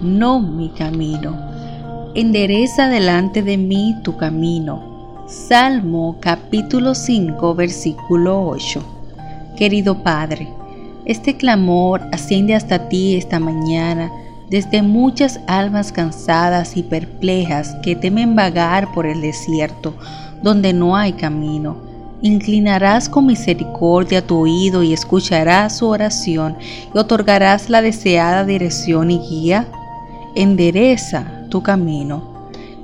no mi camino. Endereza delante de mí tu camino. Salmo capítulo 5 versículo 8. Querido Padre, este clamor asciende hasta ti esta mañana desde muchas almas cansadas y perplejas que temen vagar por el desierto donde no hay camino. Inclinarás con misericordia tu oído y escucharás su oración y otorgarás la deseada dirección y guía. Endereza tu camino.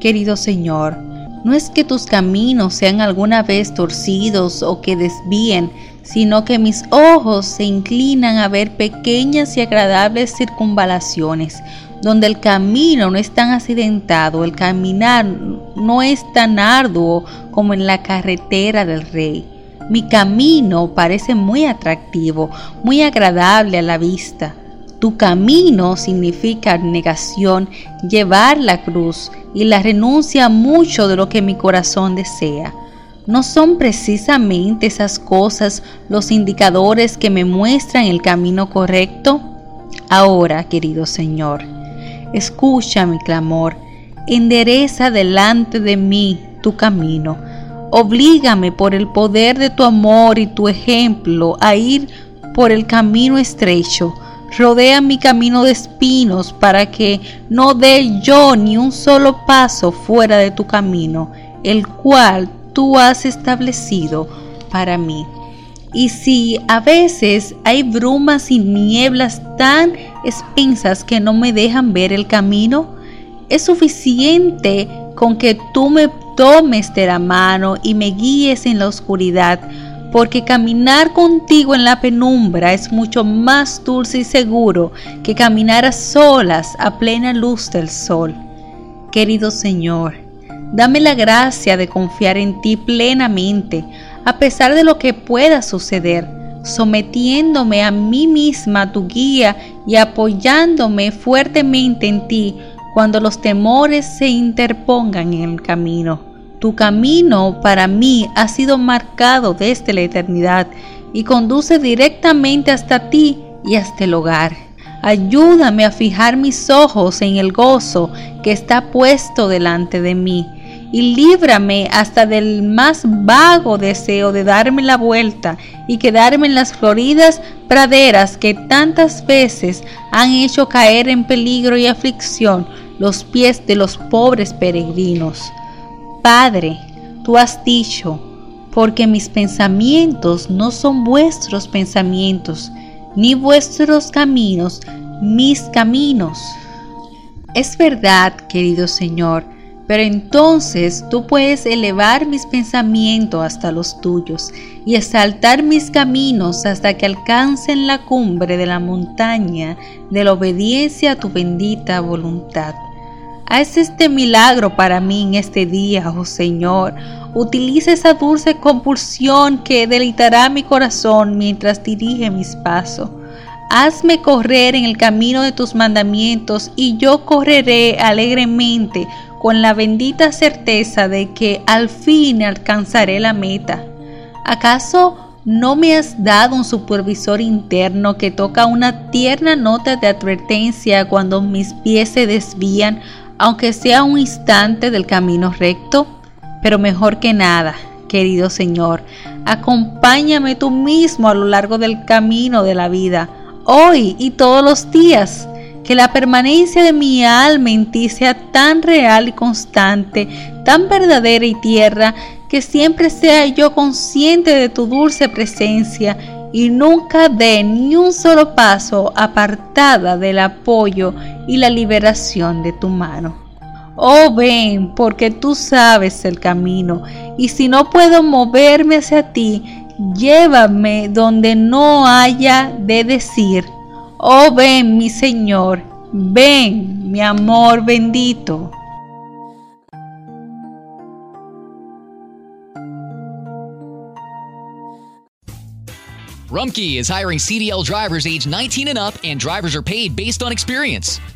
Querido Señor, no es que tus caminos sean alguna vez torcidos o que desvíen, sino que mis ojos se inclinan a ver pequeñas y agradables circunvalaciones, donde el camino no es tan accidentado, el caminar no es tan arduo como en la carretera del rey. Mi camino parece muy atractivo, muy agradable a la vista. Tu camino significa negación, llevar la cruz y la renuncia a mucho de lo que mi corazón desea. ¿No son precisamente esas cosas los indicadores que me muestran el camino correcto? Ahora, querido Señor, escucha mi clamor, endereza delante de mí tu camino, oblígame por el poder de tu amor y tu ejemplo a ir por el camino estrecho, rodea mi camino de espinos para que no dé yo ni un solo paso fuera de tu camino, el cual tú has establecido para mí. Y si a veces hay brumas y nieblas tan espensas que no me dejan ver el camino, es suficiente con que tú me tomes de la mano y me guíes en la oscuridad, porque caminar contigo en la penumbra es mucho más dulce y seguro que caminar a solas a plena luz del sol. Querido Señor, Dame la gracia de confiar en ti plenamente, a pesar de lo que pueda suceder, sometiéndome a mí misma a tu guía y apoyándome fuertemente en ti cuando los temores se interpongan en el camino. Tu camino para mí ha sido marcado desde la eternidad y conduce directamente hasta ti y hasta el hogar. Ayúdame a fijar mis ojos en el gozo que está puesto delante de mí y líbrame hasta del más vago deseo de darme la vuelta y quedarme en las floridas praderas que tantas veces han hecho caer en peligro y aflicción los pies de los pobres peregrinos. Padre, tú has dicho, porque mis pensamientos no son vuestros pensamientos, ni vuestros caminos mis caminos. Es verdad, querido Señor, pero entonces tú puedes elevar mis pensamientos hasta los tuyos y exaltar mis caminos hasta que alcancen la cumbre de la montaña de la obediencia a tu bendita voluntad. Haz este milagro para mí en este día, oh Señor. Utiliza esa dulce compulsión que deleitará mi corazón mientras dirige mis pasos. Hazme correr en el camino de tus mandamientos y yo correré alegremente con la bendita certeza de que al fin alcanzaré la meta. ¿Acaso no me has dado un supervisor interno que toca una tierna nota de advertencia cuando mis pies se desvían, aunque sea un instante del camino recto? Pero mejor que nada, querido Señor, acompáñame tú mismo a lo largo del camino de la vida, hoy y todos los días que la permanencia de mi alma en ti sea tan real y constante, tan verdadera y tierra, que siempre sea yo consciente de tu dulce presencia y nunca dé ni un solo paso apartada del apoyo y la liberación de tu mano. Oh ven, porque tú sabes el camino, y si no puedo moverme hacia ti, llévame donde no haya de decir, oh ven mi Señor, ven mi amor bendito. Rumkey is hiring CDL drivers age 19 and up, and drivers are paid based on experience.